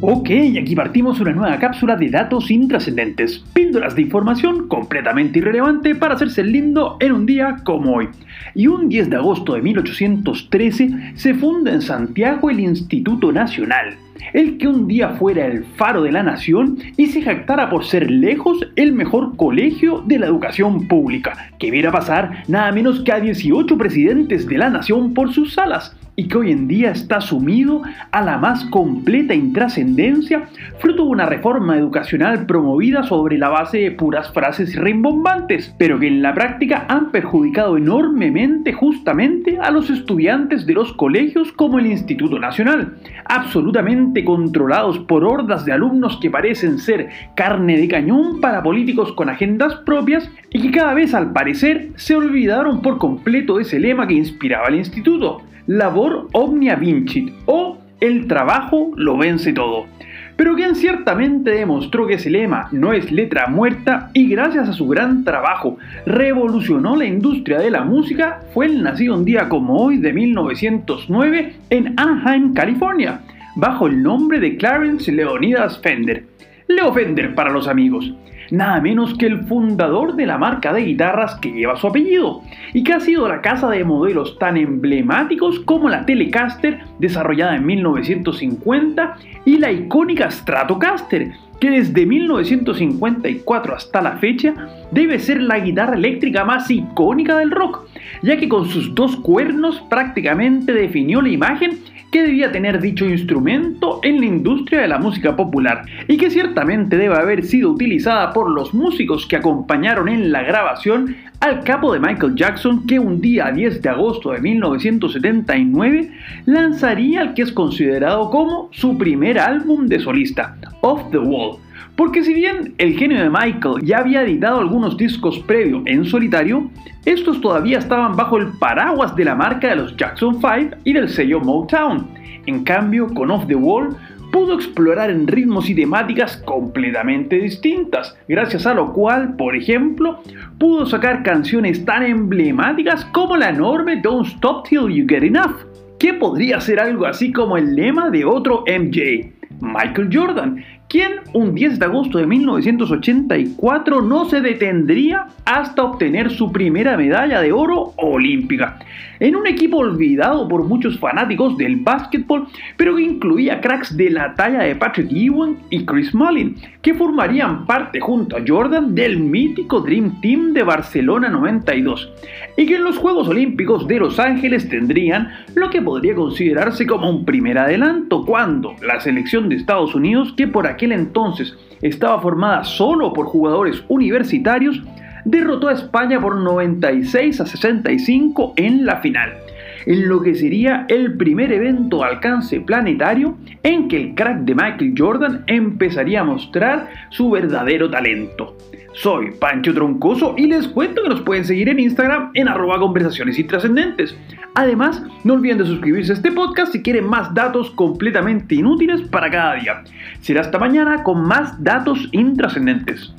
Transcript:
Ok, aquí partimos una nueva cápsula de datos intrascendentes, píldoras de información completamente irrelevante para hacerse lindo en un día como hoy. Y un 10 de agosto de 1813 se funda en Santiago el Instituto Nacional, el que un día fuera el faro de la nación y se jactara por ser lejos el mejor colegio de la educación pública, que viera pasar nada menos que a 18 presidentes de la nación por sus salas y que hoy en día está sumido a la más completa intrascendencia, fruto de una reforma educacional promovida sobre la base de puras frases rimbombantes, pero que en la práctica han perjudicado enormemente justamente a los estudiantes de los colegios como el Instituto Nacional, absolutamente controlados por hordas de alumnos que parecen ser carne de cañón para políticos con agendas propias y que cada vez al parecer se olvidaron por completo de ese lema que inspiraba al instituto labor omnia vincit o el trabajo lo vence todo. Pero quien ciertamente demostró que ese lema no es letra muerta y gracias a su gran trabajo revolucionó la industria de la música fue el nacido un día como hoy de 1909 en Anaheim, California, bajo el nombre de Clarence Leonidas Fender. Leo Fender para los amigos nada menos que el fundador de la marca de guitarras que lleva su apellido y que ha sido la casa de modelos tan emblemáticos como la Telecaster desarrollada en 1950 y la icónica Stratocaster que desde 1954 hasta la fecha debe ser la guitarra eléctrica más icónica del rock, ya que con sus dos cuernos prácticamente definió la imagen que debía tener dicho instrumento en la industria de la música popular y que ciertamente debe haber sido utilizada por los músicos que acompañaron en la grabación al capo de Michael Jackson que un día 10 de agosto de 1979 lanzaría el que es considerado como su primer álbum de solista, Off the Wall porque si bien el genio de Michael ya había editado algunos discos previo en solitario, estos todavía estaban bajo el paraguas de la marca de los Jackson 5 y del sello Motown. En cambio, con Off the Wall pudo explorar en ritmos y temáticas completamente distintas, gracias a lo cual, por ejemplo, pudo sacar canciones tan emblemáticas como la enorme Don't Stop Till You Get Enough, que podría ser algo así como el lema de otro MJ, Michael Jordan, quien un 10 de agosto de 1984 no se detendría hasta obtener su primera medalla de oro olímpica, en un equipo olvidado por muchos fanáticos del básquetbol, pero que incluía cracks de la talla de Patrick Ewing y Chris Mullin, que formarían parte junto a Jordan del mítico Dream Team de Barcelona 92, y que en los Juegos Olímpicos de Los Ángeles tendrían lo que podría considerarse como un primer adelanto cuando la selección de Estados Unidos, que por aquel entonces estaba formada solo por jugadores universitarios, derrotó a España por 96 a 65 en la final, en lo que sería el primer evento de alcance planetario en que el crack de Michael Jordan empezaría a mostrar su verdadero talento. Soy Pancho Troncoso y les cuento que nos pueden seguir en Instagram en arroba conversaciones intrascendentes. Además, no olviden de suscribirse a este podcast si quieren más datos completamente inútiles para cada día. Será hasta mañana con más datos intrascendentes.